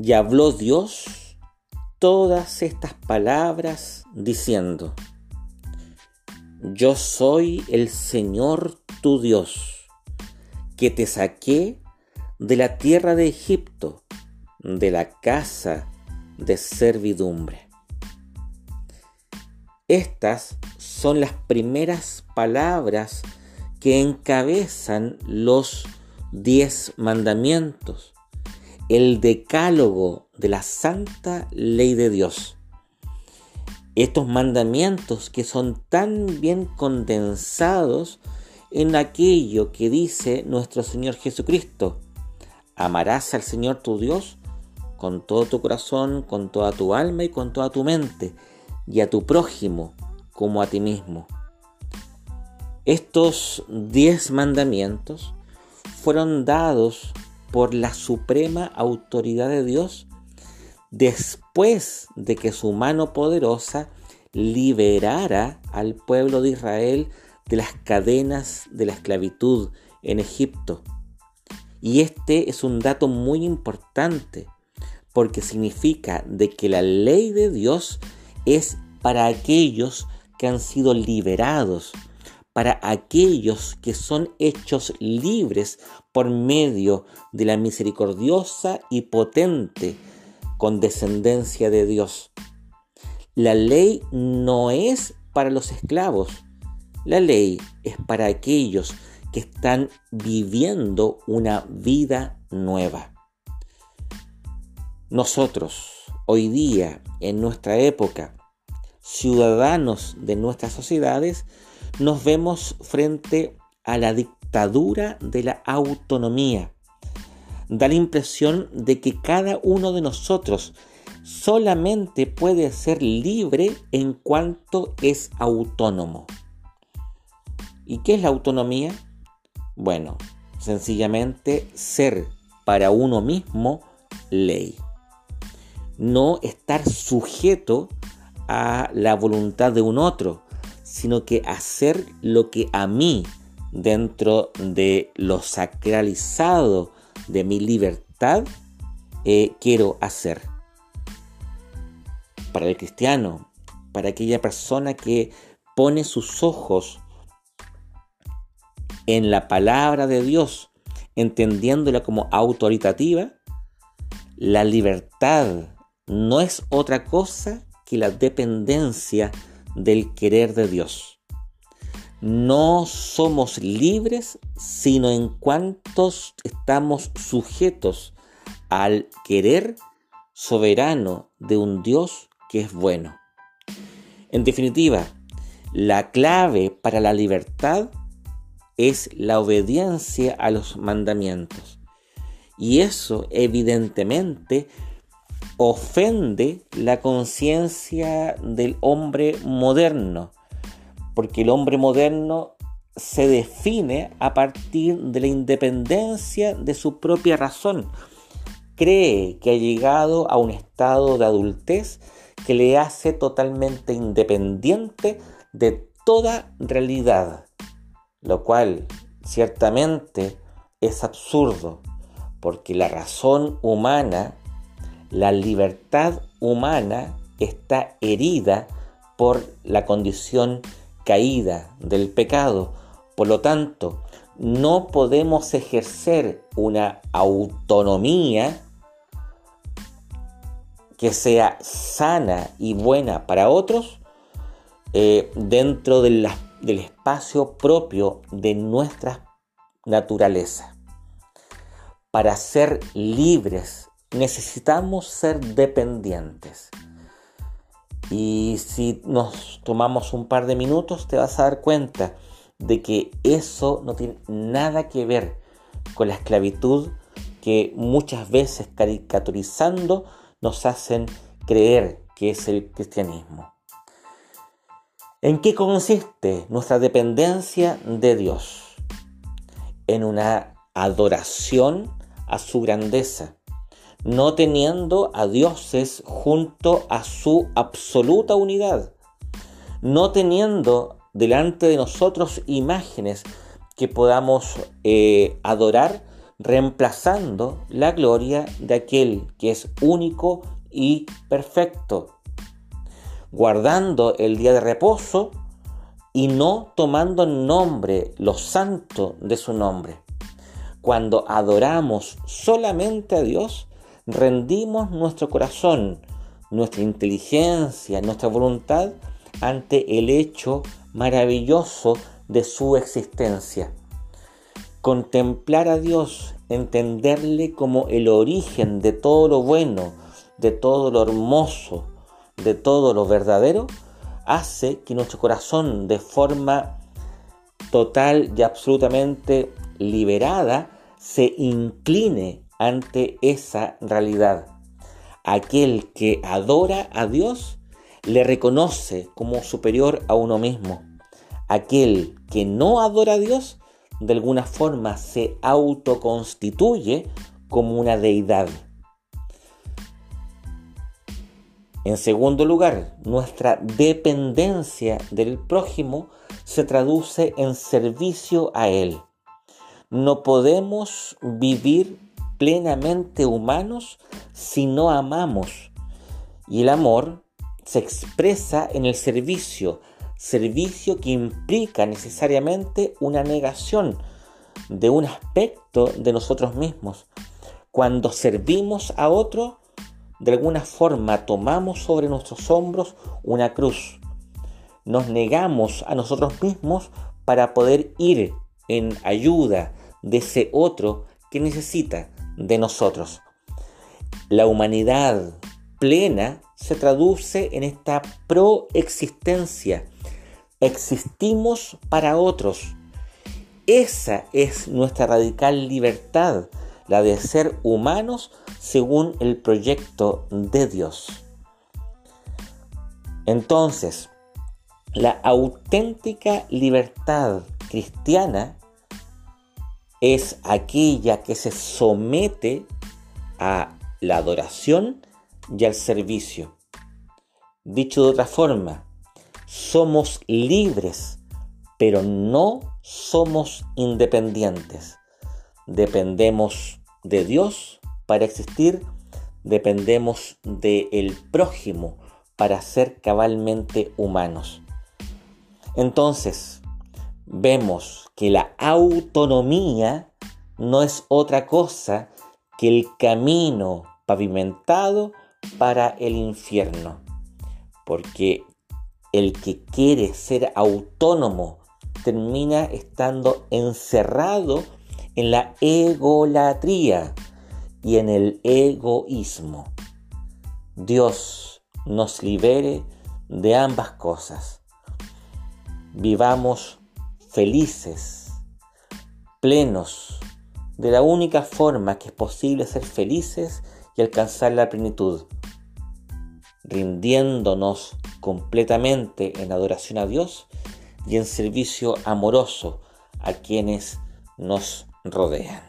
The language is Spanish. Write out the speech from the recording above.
Y habló Dios todas estas palabras diciendo, Yo soy el Señor tu Dios, que te saqué de la tierra de Egipto, de la casa de servidumbre. Estas son las primeras palabras que encabezan los diez mandamientos, el decálogo de la santa ley de Dios. Estos mandamientos que son tan bien condensados en aquello que dice nuestro Señor Jesucristo. Amarás al Señor tu Dios con todo tu corazón, con toda tu alma y con toda tu mente, y a tu prójimo como a ti mismo. Estos diez mandamientos fueron dados por la suprema autoridad de Dios después de que su mano poderosa liberara al pueblo de Israel de las cadenas de la esclavitud en Egipto. Y este es un dato muy importante porque significa de que la ley de Dios es para aquellos que han sido liberados, para aquellos que son hechos libres por medio de la misericordiosa y potente condescendencia de Dios. La ley no es para los esclavos, la ley es para aquellos que están viviendo una vida nueva. Nosotros, hoy día, en nuestra época, ciudadanos de nuestras sociedades, nos vemos frente a la dictadura de la autonomía. Da la impresión de que cada uno de nosotros solamente puede ser libre en cuanto es autónomo. ¿Y qué es la autonomía? Bueno, sencillamente ser para uno mismo ley. No estar sujeto a la voluntad de un otro, sino que hacer lo que a mí, dentro de lo sacralizado de mi libertad, eh, quiero hacer. Para el cristiano, para aquella persona que pone sus ojos en la palabra de Dios, entendiéndola como autoritativa, la libertad no es otra cosa que la dependencia del querer de Dios. No somos libres sino en cuantos estamos sujetos al querer soberano de un Dios que es bueno. En definitiva, la clave para la libertad es la obediencia a los mandamientos. Y eso evidentemente ofende la conciencia del hombre moderno, porque el hombre moderno se define a partir de la independencia de su propia razón. Cree que ha llegado a un estado de adultez que le hace totalmente independiente de toda realidad lo cual ciertamente es absurdo, porque la razón humana, la libertad humana está herida por la condición caída del pecado. Por lo tanto, no podemos ejercer una autonomía que sea sana y buena para otros eh, dentro del espacio propio de nuestra naturaleza. Para ser libres necesitamos ser dependientes. Y si nos tomamos un par de minutos te vas a dar cuenta de que eso no tiene nada que ver con la esclavitud que muchas veces caricaturizando nos hacen creer que es el cristianismo. ¿En qué consiste nuestra dependencia de Dios? En una adoración a su grandeza, no teniendo a dioses junto a su absoluta unidad, no teniendo delante de nosotros imágenes que podamos eh, adorar reemplazando la gloria de aquel que es único y perfecto, guardando el día de reposo y no tomando en nombre lo santo de su nombre. Cuando adoramos solamente a Dios, rendimos nuestro corazón, nuestra inteligencia, nuestra voluntad ante el hecho maravilloso de su existencia. Contemplar a Dios, entenderle como el origen de todo lo bueno, de todo lo hermoso, de todo lo verdadero, hace que nuestro corazón de forma total y absolutamente liberada se incline ante esa realidad. Aquel que adora a Dios le reconoce como superior a uno mismo. Aquel que no adora a Dios de alguna forma se autoconstituye como una deidad. En segundo lugar, nuestra dependencia del prójimo se traduce en servicio a él. No podemos vivir plenamente humanos si no amamos. Y el amor se expresa en el servicio, servicio que implica necesariamente una negación de un aspecto de nosotros mismos. Cuando servimos a otro, de alguna forma tomamos sobre nuestros hombros una cruz. Nos negamos a nosotros mismos para poder ir en ayuda de ese otro que necesita de nosotros. La humanidad plena se traduce en esta proexistencia. Existimos para otros. Esa es nuestra radical libertad, la de ser humanos según el proyecto de Dios. Entonces, la auténtica libertad cristiana es aquella que se somete a la adoración y al servicio. Dicho de otra forma, somos libres, pero no somos independientes. Dependemos de Dios para existir, dependemos del prójimo para ser cabalmente humanos. Entonces, vemos que la autonomía no es otra cosa que el camino pavimentado para el infierno. Porque el que quiere ser autónomo termina estando encerrado en la egolatría y en el egoísmo. Dios nos libere de ambas cosas. Vivamos felices, plenos, de la única forma que es posible ser felices y alcanzar la plenitud, rindiéndonos completamente en adoración a Dios y en servicio amoroso a quienes nos rodean.